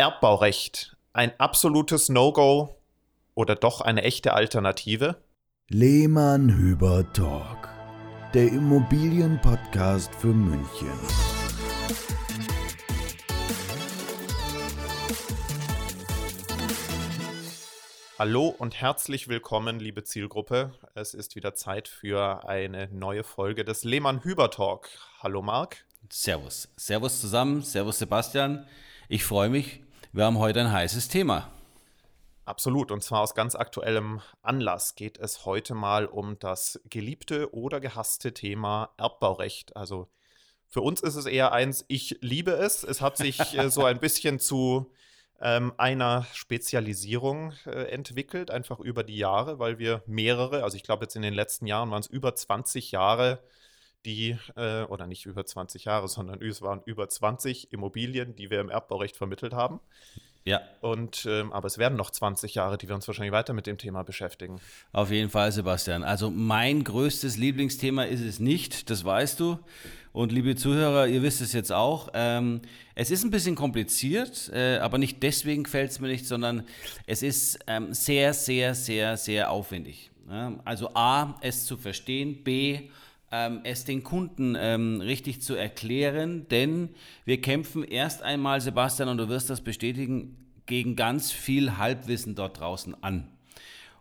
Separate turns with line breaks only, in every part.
Erbbaurecht ein absolutes No-Go oder doch eine echte Alternative?
Lehmann Hüber Talk, der Immobilienpodcast für München.
Hallo und herzlich willkommen, liebe Zielgruppe. Es ist wieder Zeit für eine neue Folge des Lehmann Hüber Talk. Hallo Marc.
Servus. Servus zusammen. Servus Sebastian. Ich freue mich, wir haben heute ein heißes Thema.
Absolut, und zwar aus ganz aktuellem Anlass geht es heute mal um das geliebte oder gehasste Thema Erbbaurecht. Also für uns ist es eher eins, ich liebe es. Es hat sich äh, so ein bisschen zu ähm, einer Spezialisierung äh, entwickelt, einfach über die Jahre, weil wir mehrere, also ich glaube jetzt in den letzten Jahren waren es über 20 Jahre, die, äh, oder nicht über 20 Jahre, sondern es waren über 20 Immobilien, die wir im Erbbaurecht vermittelt haben. Ja. Und, ähm, aber es werden noch 20 Jahre, die wir uns wahrscheinlich weiter mit dem Thema beschäftigen.
Auf jeden Fall, Sebastian. Also mein größtes Lieblingsthema ist es nicht, das weißt du. Und liebe Zuhörer, ihr wisst es jetzt auch. Ähm, es ist ein bisschen kompliziert, äh, aber nicht deswegen fällt es mir nicht, sondern es ist ähm, sehr, sehr, sehr, sehr aufwendig. Ja? Also A, es zu verstehen, B, ähm, es den Kunden ähm, richtig zu erklären, denn wir kämpfen erst einmal, Sebastian, und du wirst das bestätigen, gegen ganz viel Halbwissen dort draußen an.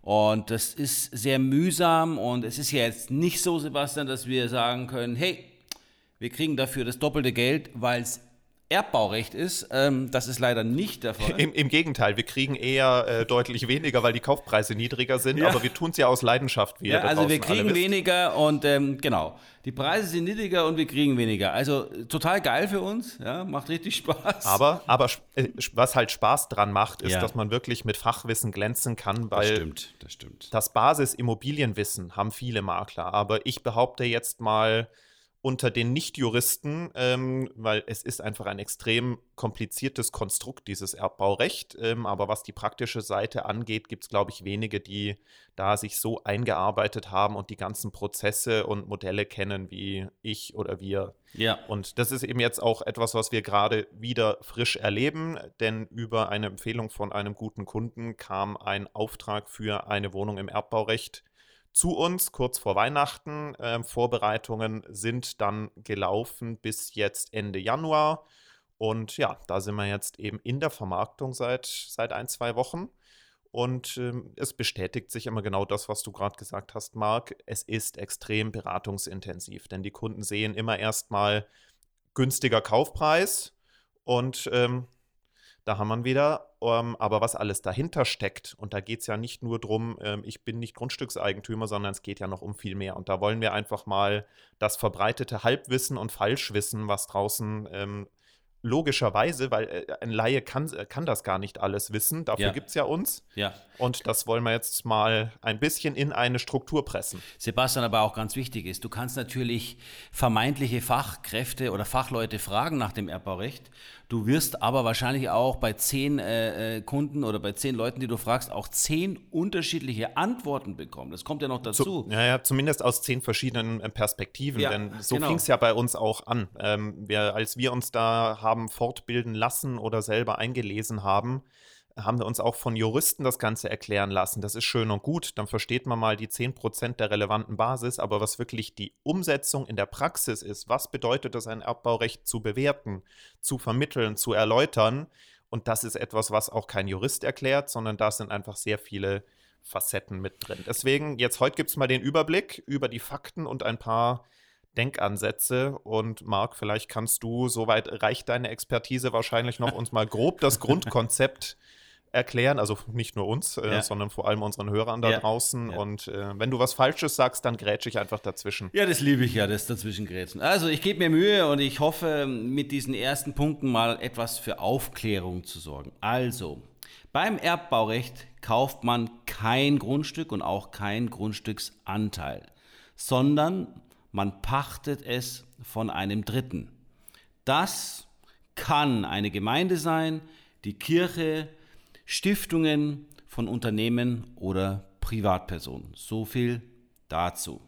Und das ist sehr mühsam und es ist ja jetzt nicht so, Sebastian, dass wir sagen können, hey, wir kriegen dafür das doppelte Geld, weil es Erbbaurecht ist. Ähm, das ist leider nicht der Fall.
Im, im Gegenteil, wir kriegen eher äh, deutlich weniger, weil die Kaufpreise niedriger sind, ja. aber wir tun es ja aus Leidenschaft.
Wie ja, also wir kriegen weniger und ähm, genau, die Preise sind niedriger und wir kriegen weniger. Also total geil für uns, ja, macht richtig Spaß.
Aber, aber äh, was halt Spaß dran macht, ist, ja. dass man wirklich mit Fachwissen glänzen kann, weil
das stimmt, das stimmt.
Das Basis-Immobilienwissen haben viele Makler, aber ich behaupte jetzt mal, unter den Nichtjuristen, ähm, weil es ist einfach ein extrem kompliziertes Konstrukt, dieses Erbbaurecht. Ähm, aber was die praktische Seite angeht, gibt es, glaube ich, wenige, die da sich so eingearbeitet haben und die ganzen Prozesse und Modelle kennen wie ich oder wir. Ja. Und das ist eben jetzt auch etwas, was wir gerade wieder frisch erleben, denn über eine Empfehlung von einem guten Kunden kam ein Auftrag für eine Wohnung im Erbbaurecht zu uns kurz vor Weihnachten. Ähm, Vorbereitungen sind dann gelaufen bis jetzt Ende Januar. Und ja, da sind wir jetzt eben in der Vermarktung seit, seit ein, zwei Wochen. Und ähm, es bestätigt sich immer genau das, was du gerade gesagt hast, Marc. Es ist extrem beratungsintensiv, denn die Kunden sehen immer erstmal günstiger Kaufpreis und ähm, da haben wir wieder, ähm, aber was alles dahinter steckt, und da geht es ja nicht nur darum, ähm, ich bin nicht Grundstückseigentümer, sondern es geht ja noch um viel mehr. Und da wollen wir einfach mal das verbreitete Halbwissen und Falschwissen, was draußen ähm, logischerweise, weil äh, ein Laie kann, äh, kann das gar nicht alles wissen. Dafür ja. gibt es ja uns. Ja. Und das wollen wir jetzt mal ein bisschen in eine Struktur pressen.
Sebastian, aber auch ganz wichtig ist, du kannst natürlich vermeintliche Fachkräfte oder Fachleute fragen nach dem Erbbaurecht. Du wirst aber wahrscheinlich auch bei zehn äh, äh Kunden oder bei zehn Leuten, die du fragst, auch zehn unterschiedliche Antworten bekommen. Das kommt ja noch dazu.
Zu, ja, ja, zumindest aus zehn verschiedenen äh, Perspektiven. Ja, denn so genau. fing es ja bei uns auch an. Ähm, wir, als wir uns da haben fortbilden lassen oder selber eingelesen haben, haben wir uns auch von Juristen das Ganze erklären lassen. Das ist schön und gut, dann versteht man mal die 10% der relevanten Basis, aber was wirklich die Umsetzung in der Praxis ist, was bedeutet es, ein Erbbaurecht zu bewerten, zu vermitteln, zu erläutern, und das ist etwas, was auch kein Jurist erklärt, sondern da sind einfach sehr viele Facetten mit drin. Deswegen, jetzt heute gibt es mal den Überblick über die Fakten und ein paar Denkansätze. Und Marc, vielleicht kannst du, soweit reicht deine Expertise wahrscheinlich noch, uns mal grob das Grundkonzept erklären, also nicht nur uns, äh, ja. sondern vor allem unseren Hörern da ja. draußen. Ja. Und äh, wenn du was Falsches sagst, dann grätsche ich einfach dazwischen.
Ja, das liebe ich ja, das Dazwischengrätschen. Also ich gebe mir Mühe und ich hoffe, mit diesen ersten Punkten mal etwas für Aufklärung zu sorgen. Also, beim Erbbaurecht kauft man kein Grundstück und auch kein Grundstücksanteil, sondern man pachtet es von einem Dritten. Das kann eine Gemeinde sein, die Kirche, Stiftungen von Unternehmen oder Privatpersonen. So viel dazu.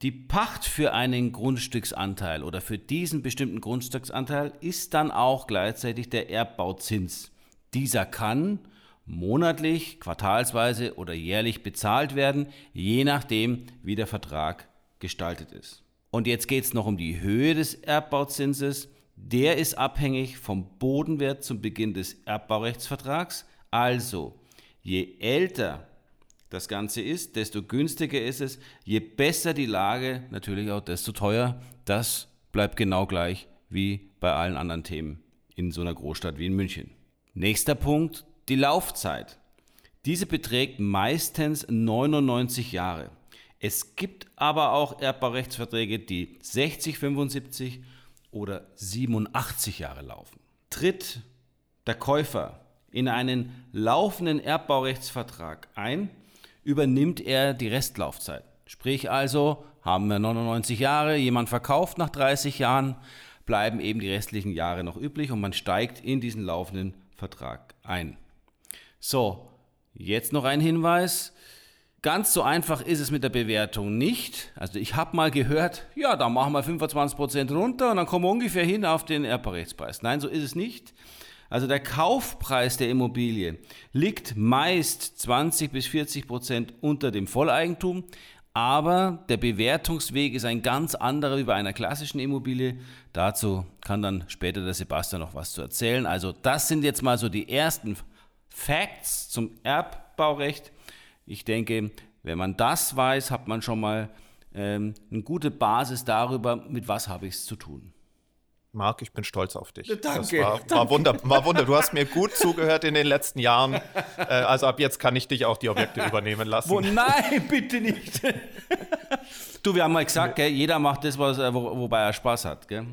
Die Pacht für einen Grundstücksanteil oder für diesen bestimmten Grundstücksanteil ist dann auch gleichzeitig der Erbbauzins. Dieser kann monatlich, quartalsweise oder jährlich bezahlt werden, je nachdem, wie der Vertrag gestaltet ist. Und jetzt geht es noch um die Höhe des Erbbauzinses. Der ist abhängig vom Bodenwert zum Beginn des Erbbaurechtsvertrags. Also, je älter das Ganze ist, desto günstiger ist es. Je besser die Lage, natürlich auch desto teuer. Das bleibt genau gleich wie bei allen anderen Themen in so einer Großstadt wie in München. Nächster Punkt, die Laufzeit. Diese beträgt meistens 99 Jahre. Es gibt aber auch Erbbaurechtsverträge, die 60, 75 oder 87 Jahre laufen. Tritt der Käufer in einen laufenden Erbbaurechtsvertrag ein, übernimmt er die Restlaufzeit. Sprich also, haben wir 99 Jahre, jemand verkauft nach 30 Jahren, bleiben eben die restlichen Jahre noch üblich und man steigt in diesen laufenden Vertrag ein. So, jetzt noch ein Hinweis. Ganz so einfach ist es mit der Bewertung nicht. Also ich habe mal gehört, ja, da machen wir 25% runter und dann kommen wir ungefähr hin auf den Erbrechtspreis. Nein, so ist es nicht. Also der Kaufpreis der Immobilie liegt meist 20 bis 40 Prozent unter dem Volleigentum, aber der Bewertungsweg ist ein ganz anderer wie bei einer klassischen Immobilie. Dazu kann dann später der Sebastian noch was zu erzählen. Also das sind jetzt mal so die ersten Facts zum Erbbaurecht. Ich denke, wenn man das weiß, hat man schon mal ähm, eine gute Basis darüber, mit was habe ich es zu tun.
Marc, ich bin stolz auf dich.
Danke.
Das war, war, wunder, war wunder. Du hast mir gut zugehört in den letzten Jahren. Äh, also ab jetzt kann ich dich auch die Objekte übernehmen lassen.
Wo, nein, bitte nicht. du, wir haben mal gesagt, gell, jeder macht das, was, wo, wobei er Spaß hat. Gell?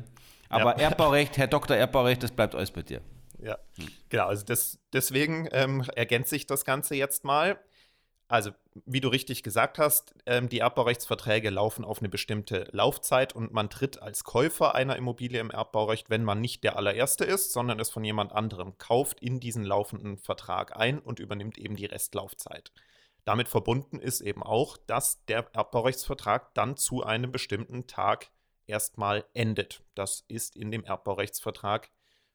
Aber ja. Erbbaurecht, Herr Dr. Erbbaurecht, das bleibt alles bei dir.
Ja, genau. Also das, deswegen ähm, ergänzt sich das Ganze jetzt mal. Also, wie du richtig gesagt hast, ähm, die Erbbaurechtsverträge laufen auf eine bestimmte Laufzeit und man tritt als Käufer einer Immobilie im Erbbaurecht, wenn man nicht der allererste ist, sondern es von jemand anderem kauft, in diesen laufenden Vertrag ein und übernimmt eben die Restlaufzeit. Damit verbunden ist eben auch, dass der Erbbaurechtsvertrag dann zu einem bestimmten Tag erstmal endet. Das ist in dem Erbbaurechtsvertrag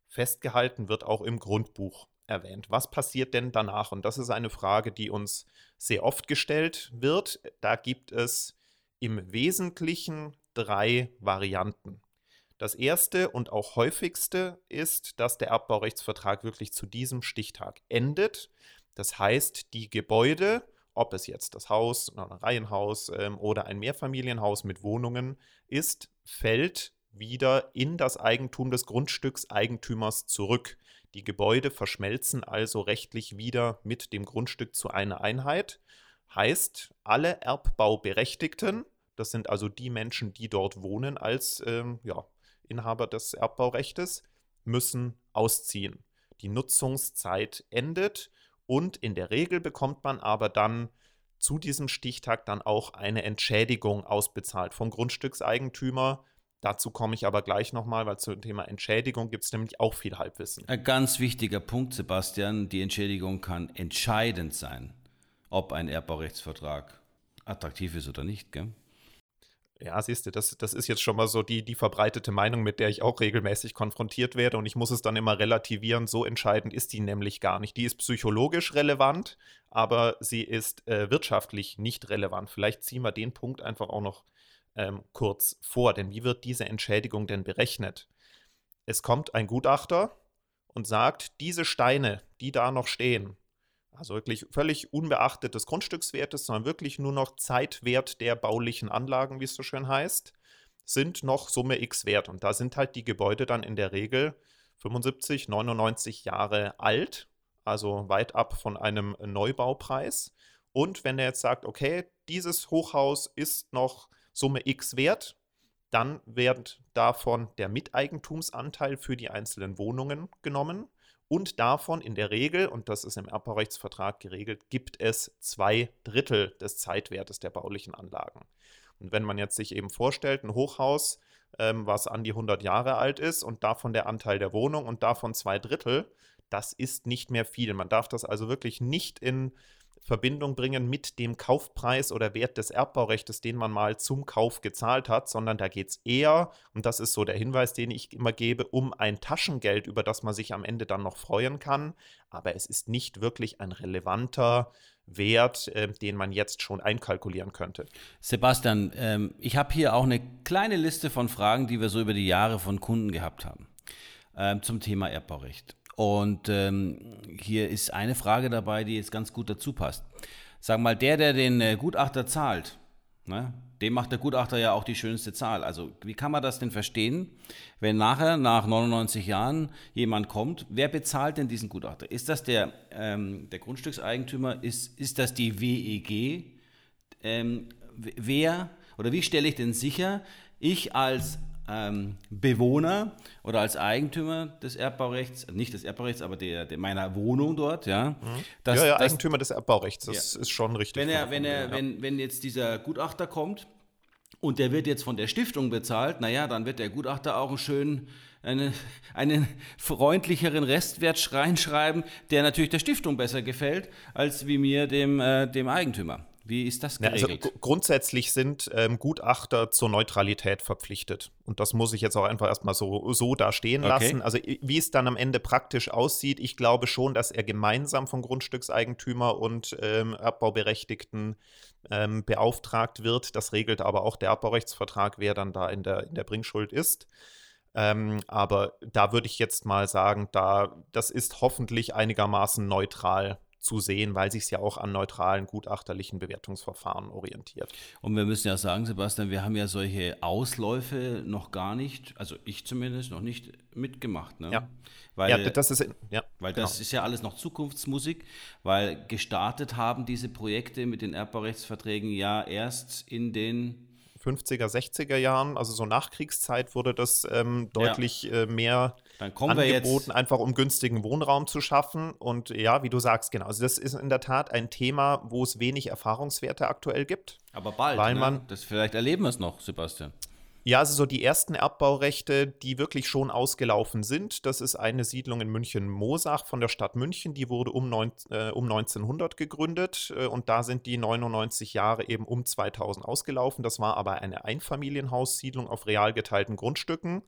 festgehalten, wird auch im Grundbuch erwähnt. Was passiert denn danach? Und das ist eine Frage, die uns sehr oft gestellt wird. Da gibt es im Wesentlichen drei Varianten. Das erste und auch häufigste ist, dass der Erbbaurechtsvertrag wirklich zu diesem Stichtag endet. Das heißt, die Gebäude, ob es jetzt das Haus, ein Reihenhaus ähm, oder ein Mehrfamilienhaus mit Wohnungen ist, fällt wieder in das Eigentum des Grundstückseigentümers zurück. Die Gebäude verschmelzen also rechtlich wieder mit dem Grundstück zu einer Einheit. Heißt, alle Erbbauberechtigten, das sind also die Menschen, die dort wohnen als ähm, ja, Inhaber des Erbbaurechts, müssen ausziehen. Die Nutzungszeit endet und in der Regel bekommt man aber dann zu diesem Stichtag dann auch eine Entschädigung ausbezahlt vom Grundstückseigentümer, Dazu komme ich aber gleich nochmal, weil zum Thema Entschädigung gibt es nämlich auch viel Halbwissen.
Ein ganz wichtiger Punkt, Sebastian. Die Entschädigung kann entscheidend sein, ob ein Erbbaurechtsvertrag attraktiv ist oder nicht. Gell?
Ja, siehst du, das, das ist jetzt schon mal so die, die verbreitete Meinung, mit der ich auch regelmäßig konfrontiert werde. Und ich muss es dann immer relativieren. So entscheidend ist die nämlich gar nicht. Die ist psychologisch relevant, aber sie ist äh, wirtschaftlich nicht relevant. Vielleicht ziehen wir den Punkt einfach auch noch ähm, kurz vor. Denn wie wird diese Entschädigung denn berechnet? Es kommt ein Gutachter und sagt, diese Steine, die da noch stehen, also wirklich völlig unbeachtet des Grundstückswertes, sondern wirklich nur noch Zeitwert der baulichen Anlagen, wie es so schön heißt, sind noch Summe X wert. Und da sind halt die Gebäude dann in der Regel 75, 99 Jahre alt, also weit ab von einem Neubaupreis. Und wenn er jetzt sagt, okay, dieses Hochhaus ist noch Summe X wert, dann wird davon der Miteigentumsanteil für die einzelnen Wohnungen genommen und davon in der Regel, und das ist im Erbbaurechtsvertrag geregelt, gibt es zwei Drittel des Zeitwertes der baulichen Anlagen. Und wenn man jetzt sich eben vorstellt, ein Hochhaus, ähm, was an die 100 Jahre alt ist und davon der Anteil der Wohnung und davon zwei Drittel, das ist nicht mehr viel. Man darf das also wirklich nicht in Verbindung bringen mit dem Kaufpreis oder Wert des Erbbaurechts, den man mal zum Kauf gezahlt hat, sondern da geht es eher, und das ist so der Hinweis, den ich immer gebe, um ein Taschengeld, über das man sich am Ende dann noch freuen kann. Aber es ist nicht wirklich ein relevanter Wert, äh, den man jetzt schon einkalkulieren könnte.
Sebastian, ähm, ich habe hier auch eine kleine Liste von Fragen, die wir so über die Jahre von Kunden gehabt haben ähm, zum Thema Erbbaurecht. Und ähm, hier ist eine Frage dabei, die jetzt ganz gut dazu passt. Sag mal, der, der den äh, Gutachter zahlt, ne, dem macht der Gutachter ja auch die schönste Zahl. Also wie kann man das denn verstehen, wenn nachher, nach 99 Jahren, jemand kommt, wer bezahlt denn diesen Gutachter? Ist das der, ähm, der Grundstückseigentümer? Ist, ist das die WEG? Ähm, wer oder wie stelle ich denn sicher, ich als ähm, Bewohner oder als Eigentümer des Erbbaurechts, nicht des Erbbaurechts, aber der, der meiner Wohnung dort, ja. Mhm.
Dass, ja, ja, dass, Eigentümer des Erbbaurechts, das ja. ist schon richtig.
Wenn, er, wenn, er, ja. wenn, wenn jetzt dieser Gutachter kommt und der wird jetzt von der Stiftung bezahlt, naja, dann wird der Gutachter auch einen schönen einen, einen freundlicheren Restwert reinschreiben, der natürlich der Stiftung besser gefällt, als wie mir, dem, äh, dem Eigentümer. Wie ist das geregelt?
Ja, also grundsätzlich sind ähm, Gutachter zur Neutralität verpflichtet. Und das muss ich jetzt auch einfach erstmal so, so da stehen okay. lassen. Also wie es dann am Ende praktisch aussieht, ich glaube schon, dass er gemeinsam von Grundstückseigentümer und ähm, Erbbauberechtigten ähm, beauftragt wird. Das regelt aber auch der Erbbaurechtsvertrag, wer dann da in der, in der Bringschuld ist. Ähm, aber da würde ich jetzt mal sagen, da, das ist hoffentlich einigermaßen neutral zu sehen, weil sich es ja auch an neutralen gutachterlichen Bewertungsverfahren orientiert.
Und wir müssen ja sagen, Sebastian, wir haben ja solche Ausläufe noch gar nicht, also ich zumindest noch nicht mitgemacht. Ne?
Ja.
Weil, ja, das ist, ja, weil genau. das ist ja alles noch Zukunftsmusik, weil gestartet haben diese Projekte mit den Erbbaurechtsverträgen ja erst in den
50er, 60er Jahren, also so Nachkriegszeit, wurde das ähm, deutlich ja. äh, mehr
angeboten,
einfach um günstigen Wohnraum zu schaffen. Und ja, wie du sagst, genau. Also das ist in der Tat ein Thema, wo es wenig Erfahrungswerte aktuell gibt.
Aber bald, weil ne? man, das vielleicht erleben wir es noch, Sebastian.
Ja, also so die ersten Erbbaurechte, die wirklich schon ausgelaufen sind. Das ist eine Siedlung in München-Mosach von der Stadt München. Die wurde um, neun, äh, um 1900 gegründet äh, und da sind die 99 Jahre eben um 2000 ausgelaufen. Das war aber eine Einfamilienhaussiedlung auf real geteilten Grundstücken.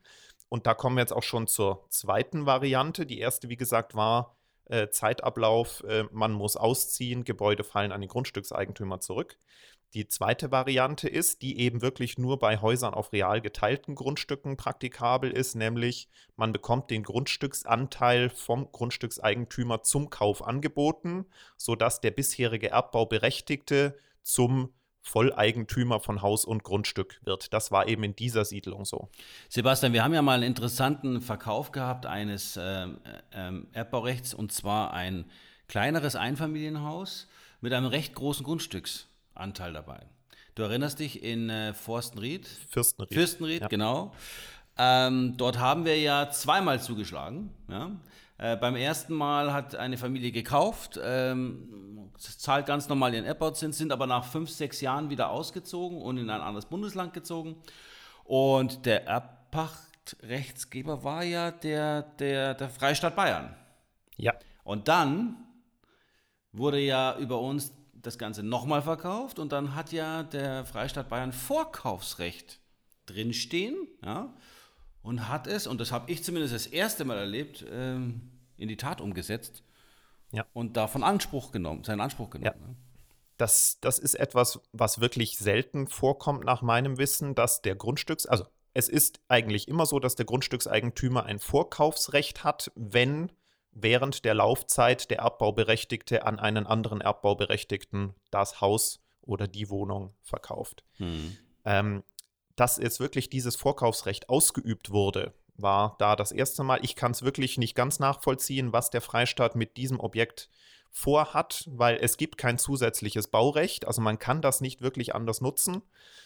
Und da kommen wir jetzt auch schon zur zweiten Variante. Die erste, wie gesagt, war äh, Zeitablauf. Äh, man muss ausziehen, Gebäude fallen an den Grundstückseigentümer zurück. Die zweite Variante ist, die eben wirklich nur bei Häusern auf real geteilten Grundstücken praktikabel ist, nämlich man bekommt den Grundstücksanteil vom Grundstückseigentümer zum Kauf angeboten, sodass der bisherige Erbbauberechtigte zum Volleigentümer von Haus und Grundstück wird. Das war eben in dieser Siedlung so.
Sebastian, wir haben ja mal einen interessanten Verkauf gehabt eines äh, äh, Erbbaurechts und zwar ein kleineres Einfamilienhaus mit einem recht großen Grundstücks. Anteil dabei. Du erinnerst dich in äh, Forstenried?
Fürstenried.
Fürstenried, ja. genau. Ähm, dort haben wir ja zweimal zugeschlagen. Ja? Äh, beim ersten Mal hat eine Familie gekauft, ähm, zahlt ganz normal ihren Airport-Zins, sind aber nach fünf, sechs Jahren wieder ausgezogen und in ein anderes Bundesland gezogen. Und der Erbpachtrechtsgeber war ja der, der, der Freistaat Bayern.
Ja.
Und dann wurde ja über uns das Ganze nochmal verkauft und dann hat ja der Freistaat Bayern Vorkaufsrecht drinstehen ja, und hat es, und das habe ich zumindest das erste Mal erlebt, ähm, in die Tat umgesetzt ja. und davon Anspruch genommen, seinen Anspruch genommen. Ja.
Ne? Das, das ist etwas, was wirklich selten vorkommt nach meinem Wissen, dass der Grundstücks, also es ist eigentlich immer so, dass der Grundstückseigentümer ein Vorkaufsrecht hat, wenn während der Laufzeit der Erbbauberechtigte an einen anderen Erbbauberechtigten das Haus oder die Wohnung verkauft. Hm. Ähm, dass jetzt wirklich dieses Vorkaufsrecht ausgeübt wurde, war da das erste Mal. Ich kann es wirklich nicht ganz nachvollziehen, was der Freistaat mit diesem Objekt vorhat, weil es gibt kein zusätzliches Baurecht. Also man kann das nicht wirklich anders nutzen.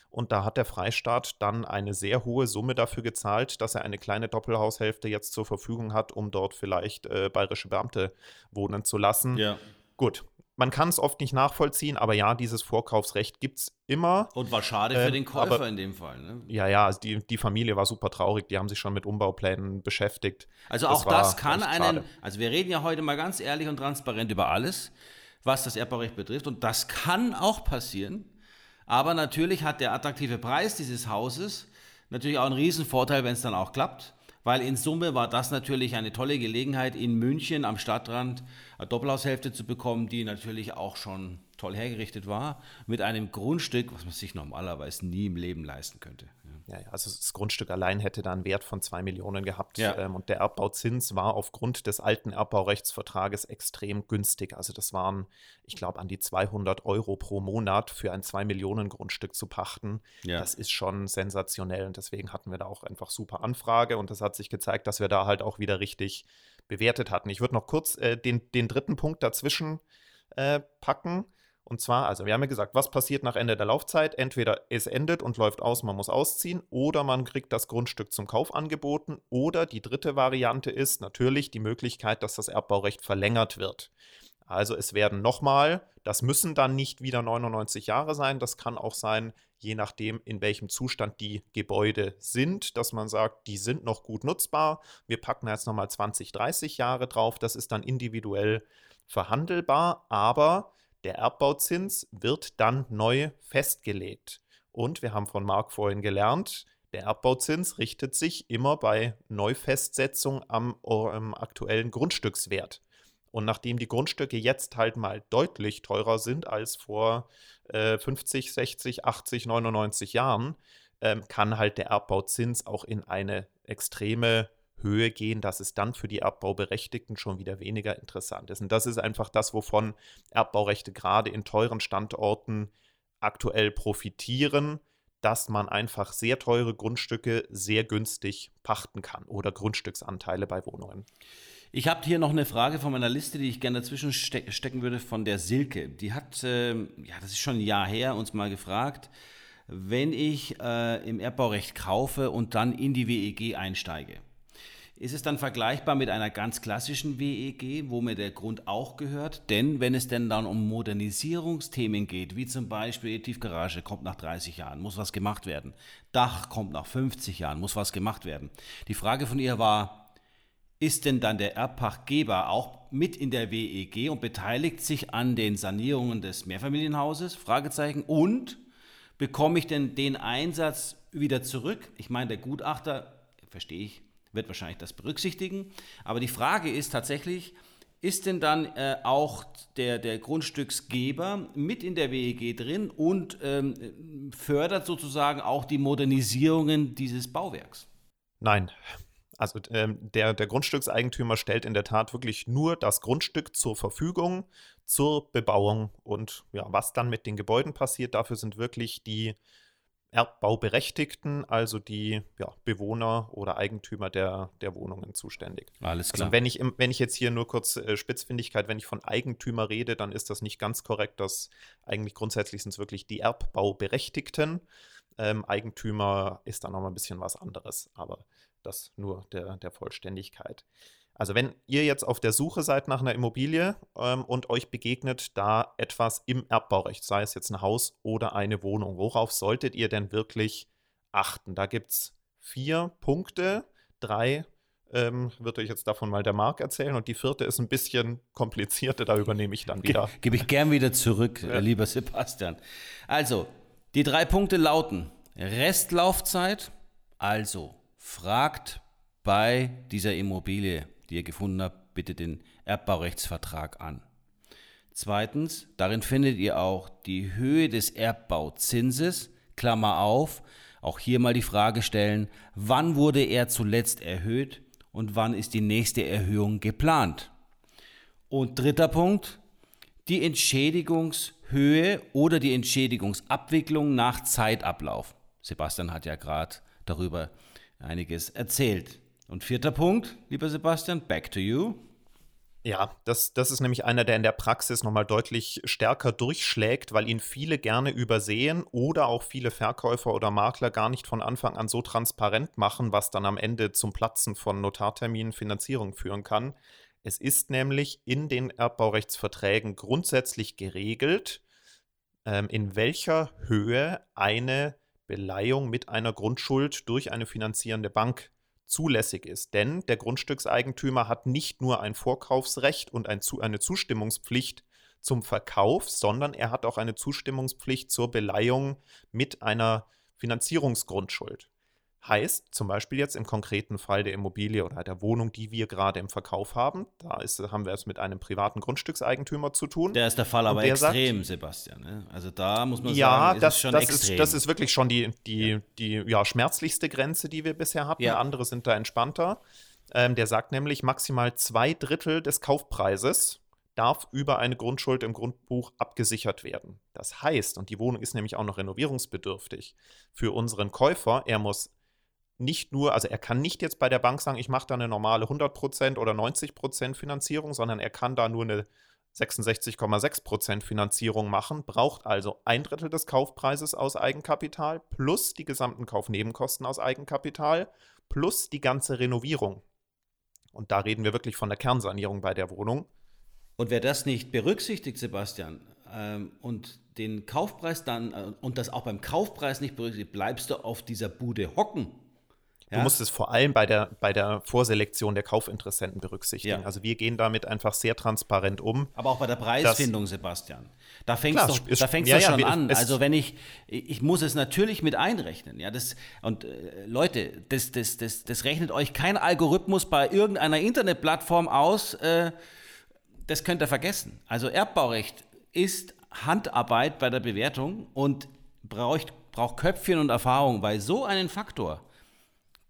Und da hat der Freistaat dann eine sehr hohe Summe dafür gezahlt, dass er eine kleine Doppelhaushälfte jetzt zur Verfügung hat, um dort vielleicht äh, bayerische Beamte wohnen zu lassen.
Ja.
Gut, man kann es oft nicht nachvollziehen, aber ja, dieses Vorkaufsrecht gibt es immer.
Und war schade für äh, den Käufer aber, in dem Fall. Ne?
Ja, ja, also die, die Familie war super traurig, die haben sich schon mit Umbauplänen beschäftigt.
Also das auch das kann einen, schade. also wir reden ja heute mal ganz ehrlich und transparent über alles. was das Erbbaurecht betrifft. Und das kann auch passieren. Aber natürlich hat der attraktive Preis dieses Hauses natürlich auch einen Riesenvorteil, wenn es dann auch klappt weil in Summe war das natürlich eine tolle Gelegenheit, in München am Stadtrand eine Doppelhaushälfte zu bekommen, die natürlich auch schon toll hergerichtet war, mit einem Grundstück, was man sich normalerweise nie im Leben leisten könnte.
Ja, ja, also das Grundstück allein hätte da einen Wert von zwei Millionen gehabt. Ja. Ähm, und der Erbbauzins war aufgrund des alten Erbbaurechtsvertrages extrem günstig. Also das waren, ich glaube, an die 200 Euro pro Monat für ein zwei Millionen Grundstück zu pachten. Ja. Das ist schon sensationell. Und deswegen hatten wir da auch einfach super Anfrage. Und das hat sich gezeigt, dass wir da halt auch wieder richtig bewertet hatten. Ich würde noch kurz äh, den, den dritten Punkt dazwischen äh, packen. Und zwar, also wir haben ja gesagt, was passiert nach Ende der Laufzeit? Entweder es endet und läuft aus, man muss ausziehen, oder man kriegt das Grundstück zum Kauf angeboten, oder die dritte Variante ist natürlich die Möglichkeit, dass das Erbbaurecht verlängert wird. Also es werden nochmal, das müssen dann nicht wieder 99 Jahre sein, das kann auch sein, je nachdem, in welchem Zustand die Gebäude sind, dass man sagt, die sind noch gut nutzbar. Wir packen jetzt nochmal 20, 30 Jahre drauf, das ist dann individuell verhandelbar, aber der Erbbauzins wird dann neu festgelegt. Und wir haben von Marc vorhin gelernt, der Erbbauzins richtet sich immer bei Neufestsetzung am, am aktuellen Grundstückswert. Und nachdem die Grundstücke jetzt halt mal deutlich teurer sind als vor äh, 50, 60, 80, 99 Jahren, ähm, kann halt der Erbbauzins auch in eine extreme Höhe gehen, dass es dann für die Erbbauberechtigten schon wieder weniger interessant ist. Und das ist einfach das, wovon Erbbaurechte gerade in teuren Standorten aktuell profitieren, dass man einfach sehr teure Grundstücke sehr günstig pachten kann oder Grundstücksanteile bei Wohnungen.
Ich habe hier noch eine Frage von meiner Liste, die ich gerne dazwischen ste stecken würde, von der Silke. Die hat, äh, ja, das ist schon ein Jahr her, uns mal gefragt, wenn ich äh, im Erbbaurecht kaufe und dann in die WEG einsteige ist es dann vergleichbar mit einer ganz klassischen WEG, wo mir der Grund auch gehört? Denn wenn es denn dann um Modernisierungsthemen geht, wie zum Beispiel Tiefgarage kommt nach 30 Jahren, muss was gemacht werden. Dach kommt nach 50 Jahren, muss was gemacht werden. Die Frage von ihr war, ist denn dann der Erbpachtgeber auch mit in der WEG und beteiligt sich an den Sanierungen des Mehrfamilienhauses? Fragezeichen. Und bekomme ich denn den Einsatz wieder zurück? Ich meine, der Gutachter, verstehe ich, wird wahrscheinlich das berücksichtigen. Aber die Frage ist tatsächlich, ist denn dann äh, auch der, der Grundstücksgeber mit in der WEG drin und ähm, fördert sozusagen auch die Modernisierungen dieses Bauwerks?
Nein. Also ähm, der, der Grundstückseigentümer stellt in der Tat wirklich nur das Grundstück zur Verfügung zur Bebauung und ja, was dann mit den Gebäuden passiert, dafür sind wirklich die Erbbauberechtigten, also die ja, Bewohner oder Eigentümer der, der Wohnungen zuständig.
Alles also
klar. Also wenn ich, wenn ich jetzt hier nur kurz äh, Spitzfindigkeit, wenn ich von Eigentümer rede, dann ist das nicht ganz korrekt. dass eigentlich grundsätzlich sind es wirklich die Erbbauberechtigten. Ähm, Eigentümer ist dann nochmal ein bisschen was anderes, aber das nur der, der Vollständigkeit. Also wenn ihr jetzt auf der Suche seid nach einer Immobilie ähm, und euch begegnet da etwas im Erbbaurecht, sei es jetzt ein Haus oder eine Wohnung, worauf solltet ihr denn wirklich achten? Da gibt es vier Punkte, drei ähm, wird euch jetzt davon mal der Marc erzählen und die vierte ist ein bisschen komplizierter, da übernehme ich dann wieder.
Ge Gebe ich gern wieder zurück, ja. lieber Sebastian. Also, die drei Punkte lauten Restlaufzeit, also fragt bei dieser Immobilie die ihr gefunden habt, bitte den Erbbaurechtsvertrag an. Zweitens, darin findet ihr auch die Höhe des Erbbauzinses, Klammer auf, auch hier mal die Frage stellen, wann wurde er zuletzt erhöht und wann ist die nächste Erhöhung geplant. Und dritter Punkt, die Entschädigungshöhe oder die Entschädigungsabwicklung nach Zeitablauf. Sebastian hat ja gerade darüber einiges erzählt. Und vierter Punkt, lieber Sebastian, back to you.
Ja, das, das ist nämlich einer, der in der Praxis nochmal deutlich stärker durchschlägt, weil ihn viele gerne übersehen oder auch viele Verkäufer oder Makler gar nicht von Anfang an so transparent machen, was dann am Ende zum Platzen von Notarterminen Finanzierung führen kann. Es ist nämlich in den Erbbaurechtsverträgen grundsätzlich geregelt, ähm, in welcher Höhe eine Beleihung mit einer Grundschuld durch eine finanzierende Bank zulässig ist. Denn der Grundstückseigentümer hat nicht nur ein Vorkaufsrecht und ein, eine Zustimmungspflicht zum Verkauf, sondern er hat auch eine Zustimmungspflicht zur Beleihung mit einer Finanzierungsgrundschuld. Heißt zum Beispiel jetzt im konkreten Fall der Immobilie oder der Wohnung, die wir gerade im Verkauf haben, da ist, haben wir es mit einem privaten Grundstückseigentümer zu tun.
Der ist der Fall aber extrem, sagt, Sebastian. Ne? Also da muss man
ja,
sagen,
ist das, schon das extrem. Ist, das ist wirklich schon die, die, ja. die ja, schmerzlichste Grenze, die wir bisher hatten. Ja. Andere sind da entspannter. Ähm, der sagt nämlich, maximal zwei Drittel des Kaufpreises darf über eine Grundschuld im Grundbuch abgesichert werden. Das heißt, und die Wohnung ist nämlich auch noch renovierungsbedürftig, für unseren Käufer, er muss nicht nur, also er kann nicht jetzt bei der Bank sagen, ich mache da eine normale 100% oder 90% Finanzierung, sondern er kann da nur eine 66,6% Finanzierung machen, braucht also ein Drittel des Kaufpreises aus Eigenkapital plus die gesamten Kaufnebenkosten aus Eigenkapital plus die ganze Renovierung. Und da reden wir wirklich von der Kernsanierung bei der Wohnung.
Und wer das nicht berücksichtigt, Sebastian, ähm, und den Kaufpreis dann äh, und das auch beim Kaufpreis nicht berücksichtigt, bleibst du auf dieser Bude hocken.
Du musst es vor allem bei der, bei der Vorselektion der Kaufinteressenten berücksichtigen. Ja. Also wir gehen damit einfach sehr transparent um.
Aber auch bei der Preisfindung, Sebastian. Da fängt es doch, da fängt's ja, doch schon ja, an. Also wenn ich, ich muss es natürlich mit einrechnen. Ja, das, und äh, Leute, das, das, das, das rechnet euch kein Algorithmus bei irgendeiner Internetplattform aus. Äh, das könnt ihr vergessen. Also Erbbaurecht ist Handarbeit bei der Bewertung und braucht, braucht Köpfchen und Erfahrung, weil so einen Faktor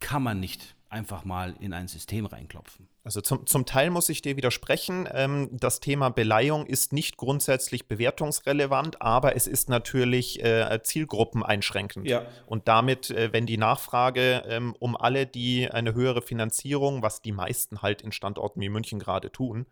kann man nicht einfach mal in ein System reinklopfen.
Also zum, zum Teil muss ich dir widersprechen. Ähm, das Thema Beleihung ist nicht grundsätzlich bewertungsrelevant, aber es ist natürlich äh, zielgruppeneinschränkend. Ja. Und damit, äh, wenn die Nachfrage ähm, um alle, die eine höhere Finanzierung, was die meisten halt in Standorten wie München gerade tun,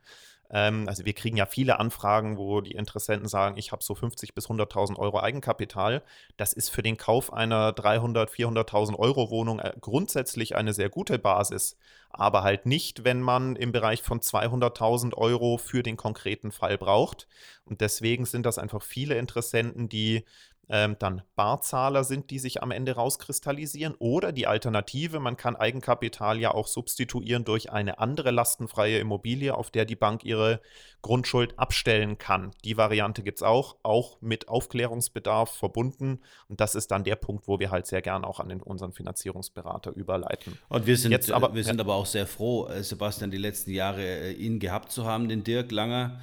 ähm, also wir kriegen ja viele Anfragen, wo die Interessenten sagen, ich habe so 50 bis 100.000 Euro Eigenkapital. Das ist für den Kauf einer 300, 400.000 Euro Wohnung äh, grundsätzlich eine sehr gute Basis, aber halt nicht, wenn man im Bereich von 200.000 Euro für den konkreten Fall braucht. Und deswegen sind das einfach viele Interessenten, die ähm, dann Barzahler sind, die sich am Ende rauskristallisieren. Oder die Alternative, man kann Eigenkapital ja auch substituieren durch eine andere lastenfreie Immobilie, auf der die Bank ihre Grundschuld abstellen kann. Die Variante gibt es auch, auch mit Aufklärungsbedarf verbunden. Und das ist dann der Punkt, wo wir halt sehr gern auch an den, unseren Finanzierungsberater überleiten.
Und wir sind, Jetzt aber, wir sind aber auch sehr froh, äh, Sebastian, die letzten Jahre äh, ihn gehabt zu haben, den Dirk Langer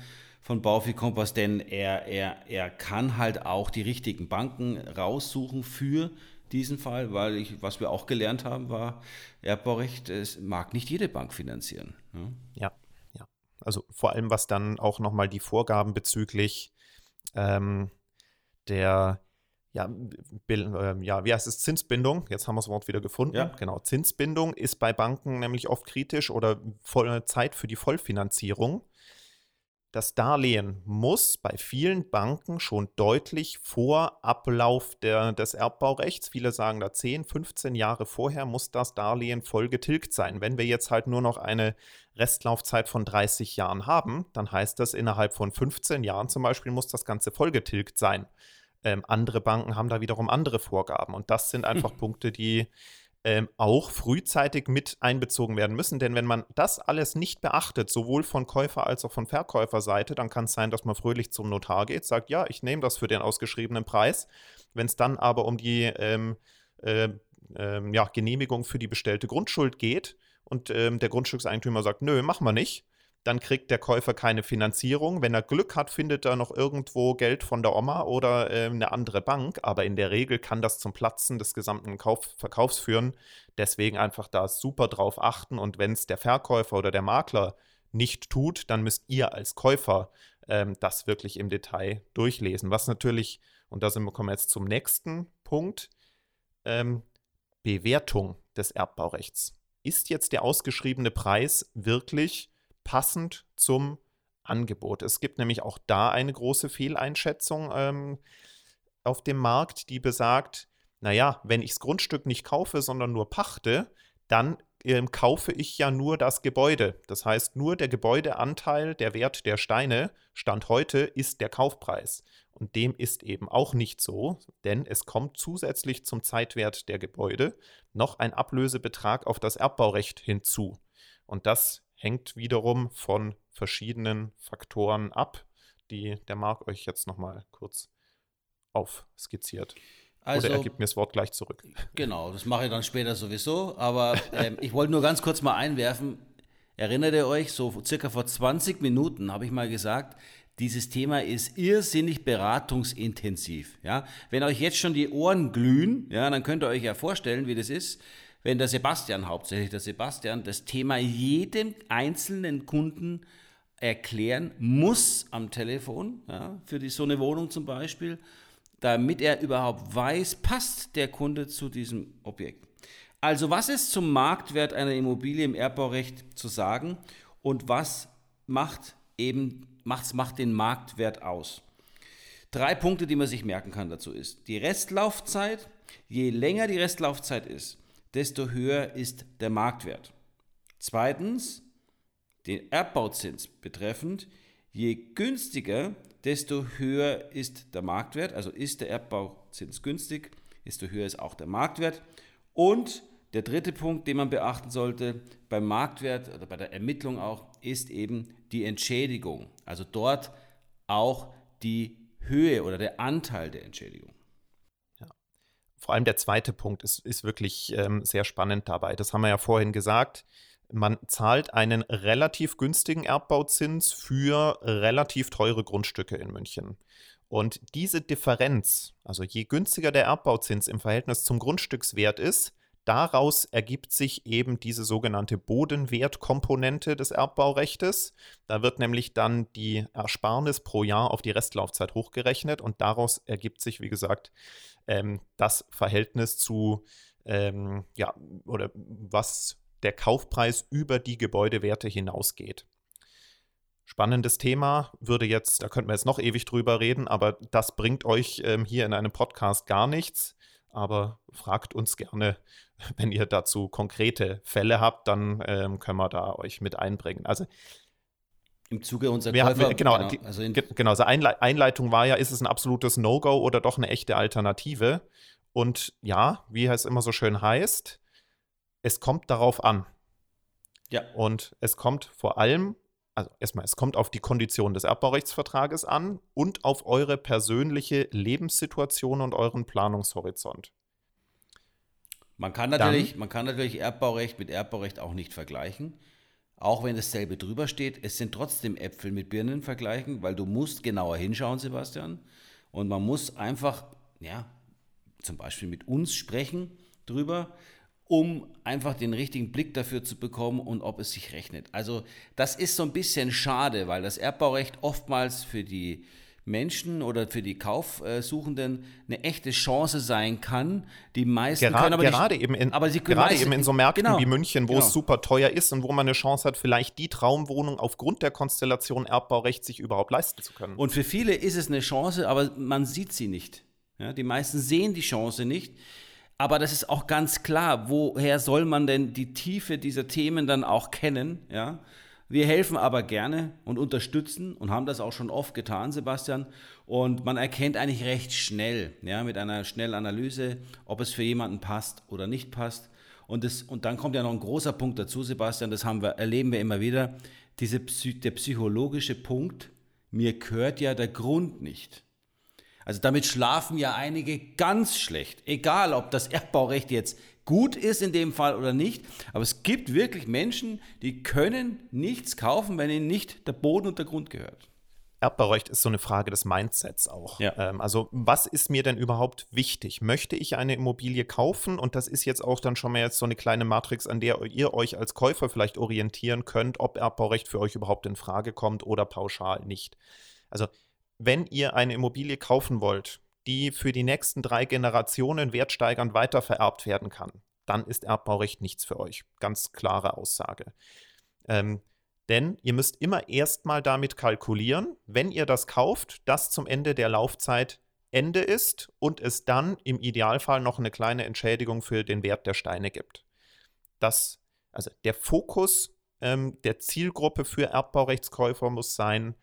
von Baufi Kompass, denn er, er, er kann halt auch die richtigen Banken raussuchen für diesen Fall, weil ich, was wir auch gelernt haben, war, Erbbaurecht, es mag nicht jede Bank finanzieren.
Ja, ne? ja. ja. Also vor allem, was dann auch nochmal die Vorgaben bezüglich ähm, der ja, äh, ja, wie heißt es, Zinsbindung, jetzt haben wir das Wort wieder gefunden. Ja. Genau, Zinsbindung ist bei Banken nämlich oft kritisch oder Zeit für die Vollfinanzierung das Darlehen muss bei vielen Banken schon deutlich vor Ablauf der, des Erbbaurechts, viele sagen da 10, 15 Jahre vorher, muss das Darlehen voll getilgt sein. Wenn wir jetzt halt nur noch eine Restlaufzeit von 30 Jahren haben, dann heißt das, innerhalb von 15 Jahren zum Beispiel muss das Ganze voll getilgt sein. Ähm, andere Banken haben da wiederum andere Vorgaben. Und das sind einfach. Punkte, die ähm, auch frühzeitig mit einbezogen werden müssen. Denn wenn man das alles nicht beachtet, sowohl von Käufer als auch von Verkäuferseite, dann kann es sein, dass man fröhlich zum Notar geht, sagt, ja, ich nehme das für den ausgeschriebenen Preis. Wenn es dann aber um die ähm, äh, äh, ja, Genehmigung für die bestellte Grundschuld geht und ähm, der Grundstückseigentümer sagt, nö, machen wir nicht, dann kriegt der Käufer keine Finanzierung. Wenn er Glück hat, findet er noch irgendwo Geld von der Oma oder äh, eine andere Bank. Aber in der Regel kann das zum Platzen des gesamten Kauf Verkaufs führen. Deswegen einfach da super drauf achten. Und wenn es der Verkäufer oder der Makler nicht tut, dann müsst ihr als Käufer ähm, das wirklich im Detail durchlesen. Was natürlich, und da sind wir kommen jetzt zum nächsten Punkt, ähm, Bewertung des Erbbaurechts. Ist jetzt der ausgeschriebene Preis wirklich passend zum Angebot. Es gibt nämlich auch da eine große Fehleinschätzung ähm, auf dem Markt, die besagt, naja, wenn ich das Grundstück nicht kaufe, sondern nur pachte, dann ähm, kaufe ich ja nur das Gebäude. Das heißt, nur der Gebäudeanteil, der Wert der Steine, Stand heute, ist der Kaufpreis. Und dem ist eben auch nicht so, denn es kommt zusätzlich zum Zeitwert der Gebäude noch ein Ablösebetrag auf das Erbbaurecht hinzu. Und das hängt wiederum von verschiedenen Faktoren ab. die der Marc euch jetzt nochmal kurz aufskizziert.
Also,
Oder er gibt mir das Wort gleich zurück.
Genau, das mache ich dann später sowieso. Aber ähm, ich wollte nur ganz kurz mal einwerfen. Erinnert ihr euch, so circa vor 20 Minuten habe ich mal gesagt, dieses Thema ist irrsinnig beratungsintensiv. Ja? Wenn euch jetzt schon die Ohren glühen, ja, dann könnt ihr euch ja vorstellen, wie das ist, wenn der Sebastian, hauptsächlich der Sebastian, das Thema jedem einzelnen Kunden erklären muss am Telefon, ja, für die, so eine Wohnung zum Beispiel, damit er überhaupt weiß, passt der Kunde zu diesem Objekt. Also was ist zum Marktwert einer Immobilie im Erbbaurecht zu sagen und was macht eben macht's, macht den Marktwert aus? Drei Punkte, die man sich merken kann dazu ist, die Restlaufzeit, je länger die Restlaufzeit ist, desto höher ist der Marktwert. Zweitens, den Erbbauzins betreffend, je günstiger, desto höher ist der Marktwert, also ist der Erbbauzins günstig, desto höher ist auch der Marktwert. Und der dritte Punkt, den man beachten sollte beim Marktwert oder bei der Ermittlung auch, ist eben die Entschädigung. Also dort auch die Höhe oder der Anteil der Entschädigung.
Vor allem der zweite Punkt ist, ist wirklich ähm, sehr spannend dabei. Das haben wir ja vorhin gesagt. Man zahlt einen relativ günstigen Erbbauzins für relativ teure Grundstücke in München. Und diese Differenz, also je günstiger der Erbbauzins im Verhältnis zum Grundstückswert ist, Daraus ergibt sich eben diese sogenannte Bodenwertkomponente des Erbbaurechts. Da wird nämlich dann die Ersparnis pro Jahr auf die Restlaufzeit hochgerechnet und daraus ergibt sich, wie gesagt, ähm, das Verhältnis zu, ähm, ja, oder was der Kaufpreis über die Gebäudewerte hinausgeht. Spannendes Thema, würde jetzt, da könnten wir jetzt noch ewig drüber reden, aber das bringt euch ähm, hier in einem Podcast gar nichts aber fragt uns gerne, wenn ihr dazu konkrete Fälle habt, dann ähm, können wir da euch mit einbringen. Also
im Zuge unserer
wir,
Käufer,
wir, genau, genau, also genau, also Einle Einleitung war ja, ist es ein absolutes No-Go oder doch eine echte Alternative? Und ja, wie es immer so schön heißt, es kommt darauf an.
Ja.
Und es kommt vor allem also erstmal, es kommt auf die Kondition des Erbbaurechtsvertrages an und auf eure persönliche Lebenssituation und euren Planungshorizont.
Man kann natürlich, Dann, man kann natürlich Erbbaurecht mit Erbbaurecht auch nicht vergleichen. Auch wenn dasselbe drüber steht, es sind trotzdem Äpfel mit Birnen vergleichen, weil du musst genauer hinschauen, Sebastian. Und man muss einfach, ja, zum Beispiel mit uns sprechen drüber um einfach den richtigen Blick dafür zu bekommen und ob es sich rechnet. Also das ist so ein bisschen schade, weil das Erbbaurecht oftmals für die Menschen oder für die Kaufsuchenden eine echte Chance sein kann. Die meisten
gerade,
können aber
gerade
nicht,
eben in,
aber sie
gerade eben in so Märkten
genau,
wie München, wo
genau.
es super teuer ist und wo man eine Chance hat, vielleicht die Traumwohnung aufgrund der Konstellation Erbbaurecht sich überhaupt leisten zu können.
Und für viele ist es eine Chance, aber man sieht sie nicht. Ja, die meisten sehen die Chance nicht. Aber das ist auch ganz klar, woher soll man denn die Tiefe dieser Themen dann auch kennen? Ja? Wir helfen aber gerne und unterstützen und haben das auch schon oft getan, Sebastian. Und man erkennt eigentlich recht schnell, ja, mit einer schnellen Analyse, ob es für jemanden passt oder nicht passt. Und, das, und dann kommt ja noch ein großer Punkt dazu, Sebastian, das haben wir, erleben wir immer wieder, diese, der psychologische Punkt, mir gehört ja der Grund nicht. Also damit schlafen ja einige ganz schlecht. Egal, ob das Erbbaurecht jetzt gut ist in dem Fall oder nicht. Aber es gibt wirklich Menschen, die können nichts kaufen, wenn ihnen nicht der Boden und der Grund gehört.
Erbbaurecht ist so eine Frage des Mindsets auch.
Ja.
Ähm, also, was ist mir denn überhaupt wichtig? Möchte ich eine Immobilie kaufen? Und das ist jetzt auch dann schon mal jetzt so eine kleine Matrix, an der ihr euch als Käufer vielleicht orientieren könnt, ob Erbbaurecht für euch überhaupt in Frage kommt oder pauschal nicht. Also, wenn ihr eine Immobilie kaufen wollt, die für die nächsten drei Generationen wertsteigernd weitervererbt werden kann, dann ist Erbbaurecht nichts für euch. Ganz klare Aussage. Ähm, denn ihr müsst immer erstmal damit kalkulieren, wenn ihr das kauft, dass zum Ende der Laufzeit Ende ist und es dann im Idealfall noch eine kleine Entschädigung für den Wert der Steine gibt. Das, also der Fokus ähm, der Zielgruppe für Erbbaurechtskäufer muss sein,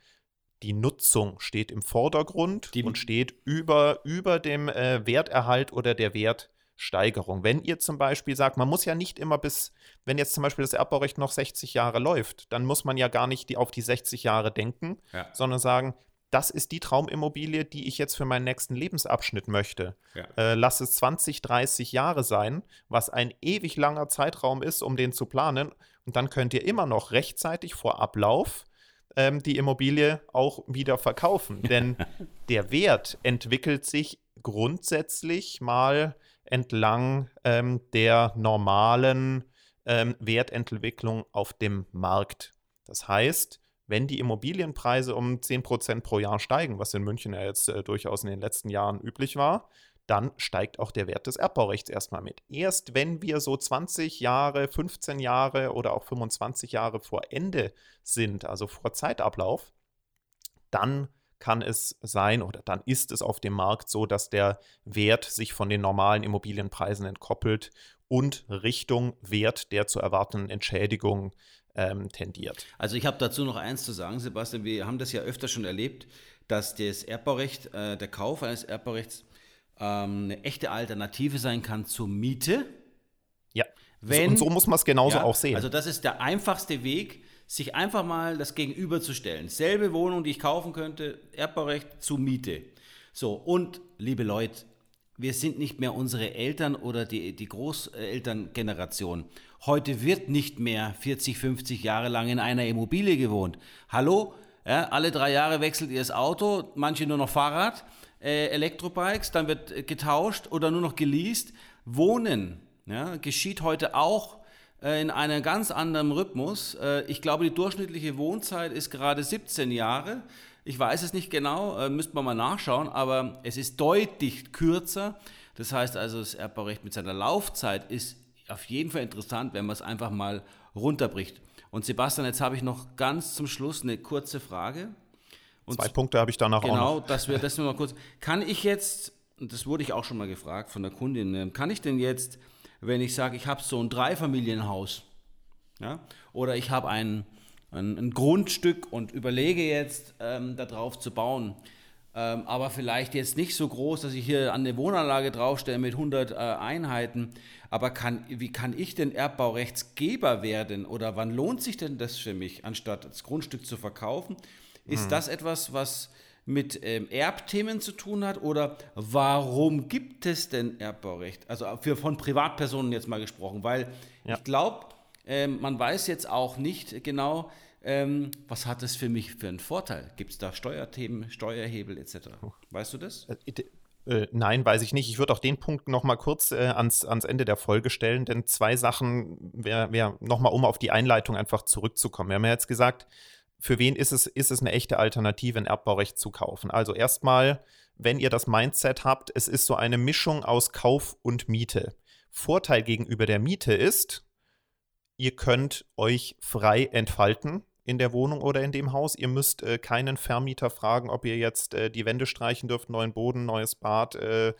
die Nutzung steht im Vordergrund
die,
und steht über, über dem äh, Werterhalt oder der Wertsteigerung. Wenn ihr zum Beispiel sagt, man muss ja nicht immer bis, wenn jetzt zum Beispiel das Erbbaurecht noch 60 Jahre läuft, dann muss man ja gar nicht die, auf die 60 Jahre denken,
ja.
sondern sagen, das ist die Traumimmobilie, die ich jetzt für meinen nächsten Lebensabschnitt möchte.
Ja.
Äh, lass es 20, 30 Jahre sein, was ein ewig langer Zeitraum ist, um den zu planen. Und dann könnt ihr immer noch rechtzeitig vor Ablauf ähm, die Immobilie auch wieder verkaufen. Denn der Wert entwickelt sich grundsätzlich mal entlang ähm, der normalen ähm, Wertentwicklung auf dem Markt. Das heißt, wenn die Immobilienpreise um 10% pro Jahr steigen, was in München ja jetzt äh, durchaus in den letzten Jahren üblich war, dann steigt auch der Wert des Erbbaurechts erstmal mit. Erst wenn wir so 20 Jahre, 15 Jahre oder auch 25 Jahre vor Ende sind, also vor Zeitablauf, dann kann es sein oder dann ist es auf dem Markt so, dass der Wert sich von den normalen Immobilienpreisen entkoppelt und Richtung Wert der zu erwartenden Entschädigung ähm, tendiert.
Also ich habe dazu noch eins zu sagen, Sebastian. Wir haben das ja öfter schon erlebt, dass das Erbbaurecht, äh, der Kauf eines Erbbaurechts ähm, eine echte Alternative sein kann zur Miete.
Ja.
Wenn,
und so muss man es genauso
ja,
auch sehen.
Also das ist der einfachste Weg, sich einfach mal das gegenüberzustellen. Selbe Wohnung, die ich kaufen könnte, Erbbaurecht zu Miete. So, und liebe Leute, wir sind nicht mehr unsere Eltern oder die, die Großelterngeneration. Heute wird nicht mehr 40, 50 Jahre lang in einer Immobilie gewohnt. Hallo? Ja, alle drei Jahre wechselt ihr das Auto, manche nur noch Fahrrad, äh, Elektrobikes, dann wird getauscht oder nur noch geleast. Wohnen ja, geschieht heute auch äh, in einem ganz anderen Rhythmus. Äh, ich glaube, die durchschnittliche Wohnzeit ist gerade 17 Jahre. Ich weiß es nicht genau, müsste man mal nachschauen, aber es ist deutlich kürzer. Das heißt also, das Erbbaurecht mit seiner Laufzeit ist auf jeden Fall interessant, wenn man es einfach mal runterbricht. Und Sebastian, jetzt habe ich noch ganz zum Schluss eine kurze Frage.
Und Zwei Punkte habe ich danach
genau,
auch noch.
Genau, dass wir das nur mal kurz. Kann ich jetzt, und das wurde ich auch schon mal gefragt von der Kundin, kann ich denn jetzt, wenn ich sage, ich habe so ein Dreifamilienhaus, ja, oder ich habe ein ein, ein Grundstück und überlege jetzt, ähm, darauf zu bauen. Ähm, aber vielleicht jetzt nicht so groß, dass ich hier an eine Wohnanlage draufstelle mit 100 äh, Einheiten. Aber kann, wie kann ich denn Erbbaurechtsgeber werden? Oder wann lohnt sich denn das für mich, anstatt das Grundstück zu verkaufen? Ist mhm. das etwas, was mit ähm, Erbthemen zu tun hat? Oder warum gibt es denn Erbbaurecht? Also für, von Privatpersonen jetzt mal gesprochen, weil ja. ich glaube, ähm, man weiß jetzt auch nicht genau, ähm, was hat das für mich für einen Vorteil? Gibt es da Steuerthemen, Steuerhebel etc.? Weißt du das?
Äh, äh, nein, weiß ich nicht. Ich würde auch den Punkt noch mal kurz äh, ans, ans Ende der Folge stellen, denn zwei Sachen, wär, wär noch mal um auf die Einleitung einfach zurückzukommen. Wir haben ja jetzt gesagt, für wen ist es, ist es eine echte Alternative, ein Erbbaurecht zu kaufen? Also erstmal, wenn ihr das Mindset habt, es ist so eine Mischung aus Kauf und Miete. Vorteil gegenüber der Miete ist, ihr könnt euch frei entfalten in der Wohnung oder in dem Haus. Ihr müsst äh, keinen Vermieter fragen, ob ihr jetzt äh, die Wände streichen dürft, neuen Boden, neues Bad, äh,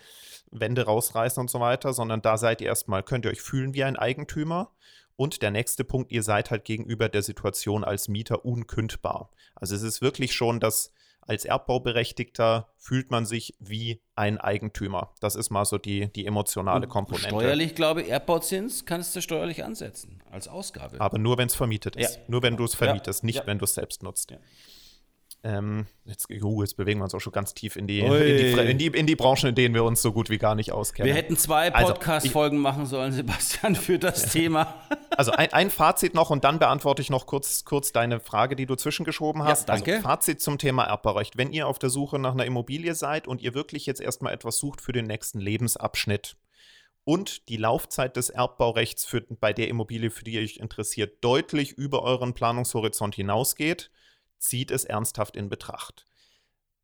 Wände rausreißen und so weiter, sondern da seid ihr erstmal, könnt ihr euch fühlen wie ein Eigentümer. Und der nächste Punkt, ihr seid halt gegenüber der Situation als Mieter unkündbar. Also es ist wirklich schon das als Erbbauberechtigter fühlt man sich wie ein Eigentümer. Das ist mal so die, die emotionale Komponente.
Steuerlich, glaube ich, Erbbauzins kannst du steuerlich ansetzen als Ausgabe.
Aber nur, wenn es vermietet ist. Ja. Nur, wenn du es vermietest, ja. nicht, ja. wenn du es selbst nutzt. Ähm, jetzt, uh, jetzt, bewegen wir uns auch schon ganz tief in die, in die, in, die, in, die, Branchen, in denen wir uns so gut wie gar nicht auskennen.
Wir hätten zwei also, Podcast-Folgen also, machen sollen, Sebastian, für das Thema.
Also ein, ein, Fazit noch und dann beantworte ich noch kurz, kurz deine Frage, die du zwischengeschoben hast.
Ja, danke.
Also Fazit zum Thema Erbbaurecht. Wenn ihr auf der Suche nach einer Immobilie seid und ihr wirklich jetzt erstmal etwas sucht für den nächsten Lebensabschnitt, und die Laufzeit des Erbbaurechts für, bei der Immobilie, für die ihr euch interessiert, deutlich über euren Planungshorizont hinausgeht, zieht es ernsthaft in Betracht.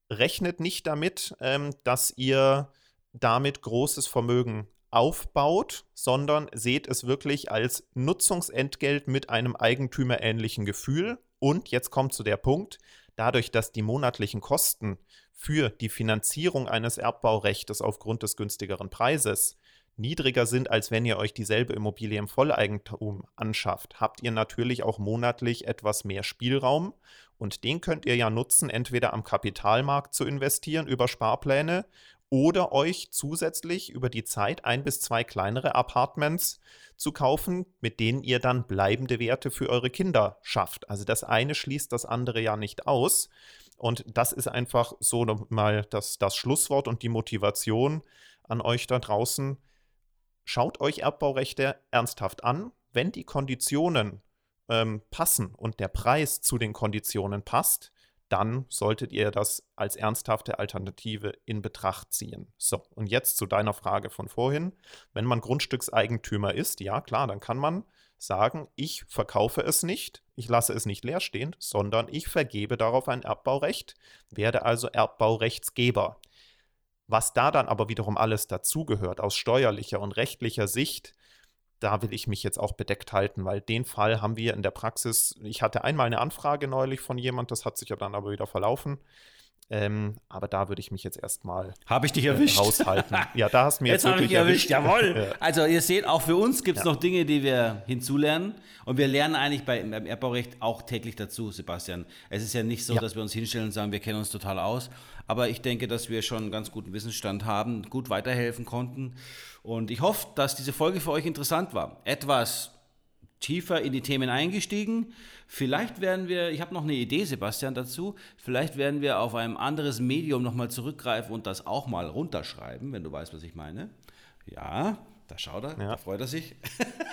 Rechnet nicht damit, ähm, dass ihr damit großes Vermögen aufbaut, sondern seht es wirklich als Nutzungsentgelt mit einem eigentümerähnlichen Gefühl. Und jetzt kommt zu der Punkt, dadurch, dass die monatlichen Kosten für die Finanzierung eines Erbbaurechts aufgrund des günstigeren Preises niedriger sind, als wenn ihr euch dieselbe Immobilie im Volleigentum anschafft, habt ihr natürlich auch monatlich etwas mehr Spielraum und den könnt ihr ja nutzen, entweder am Kapitalmarkt zu investieren über Sparpläne oder euch zusätzlich über die Zeit ein bis zwei kleinere Apartments zu kaufen, mit denen ihr dann bleibende Werte für eure Kinder schafft. Also das eine schließt das andere ja nicht aus. Und das ist einfach so mal das, das Schlusswort und die Motivation an euch da draußen. Schaut euch Erbbaurechte ernsthaft an. Wenn die Konditionen ähm, passen und der Preis zu den Konditionen passt, dann solltet ihr das als ernsthafte Alternative in Betracht ziehen. So, und jetzt zu deiner Frage von vorhin. Wenn man Grundstückseigentümer ist, ja klar, dann kann man sagen, ich verkaufe es nicht, ich lasse es nicht leer stehen, sondern ich vergebe darauf ein Erbbaurecht, werde also Erbbaurechtsgeber. Was da dann aber wiederum alles dazugehört aus steuerlicher und rechtlicher Sicht, da will ich mich jetzt auch bedeckt halten, weil den Fall haben wir in der Praxis, ich hatte einmal eine Anfrage neulich von jemand, das hat sich ja dann aber wieder verlaufen. Ähm, aber da würde ich mich jetzt erstmal
Habe ich dich erwischt?
raushalten. Ja, da hast du mir jetzt,
jetzt
wirklich
erwischt. Jawohl.
Ja.
Also ihr seht, auch für uns gibt es ja. noch Dinge, die wir hinzulernen. Und wir lernen eigentlich bei, beim Erbbaurecht auch täglich dazu, Sebastian. Es ist ja nicht so, ja. dass wir uns hinstellen und sagen, wir kennen uns total aus. Aber ich denke, dass wir schon einen ganz guten Wissensstand haben, gut weiterhelfen konnten. Und ich hoffe, dass diese Folge für euch interessant war. Etwas tiefer in die Themen eingestiegen. Vielleicht werden wir, ich habe noch eine Idee, Sebastian, dazu, vielleicht werden wir auf ein anderes Medium nochmal zurückgreifen und das auch mal runterschreiben, wenn du weißt, was ich meine. Ja, da schaut er, ja. da freut er sich.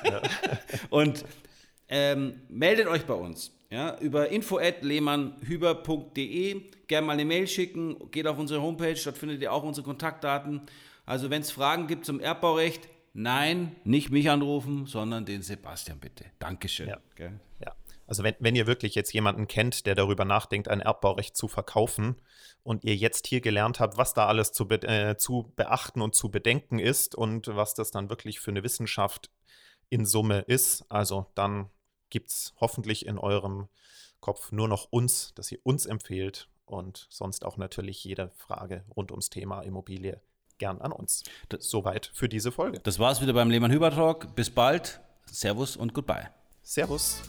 Ja. und ähm, meldet euch bei uns. Ja, über info.lehmannhüber.de gerne mal eine Mail schicken, geht auf unsere Homepage, dort findet ihr auch unsere Kontaktdaten. Also wenn es Fragen gibt zum Erbbaurecht, Nein, nicht mich anrufen, sondern den Sebastian bitte. Dankeschön.
Ja. ja. Also wenn, wenn ihr wirklich jetzt jemanden kennt, der darüber nachdenkt, ein Erbbaurecht zu verkaufen und ihr jetzt hier gelernt habt, was da alles zu, be äh, zu beachten und zu bedenken ist und was das dann wirklich für eine Wissenschaft in Summe ist, also dann gibt es hoffentlich in eurem Kopf nur noch uns, dass ihr uns empfehlt und sonst auch natürlich jede Frage rund ums Thema Immobilie gern an uns. Das, Soweit für diese Folge.
Das war's wieder beim Lehmann Hüber Talk. Bis bald. Servus und goodbye.
Servus.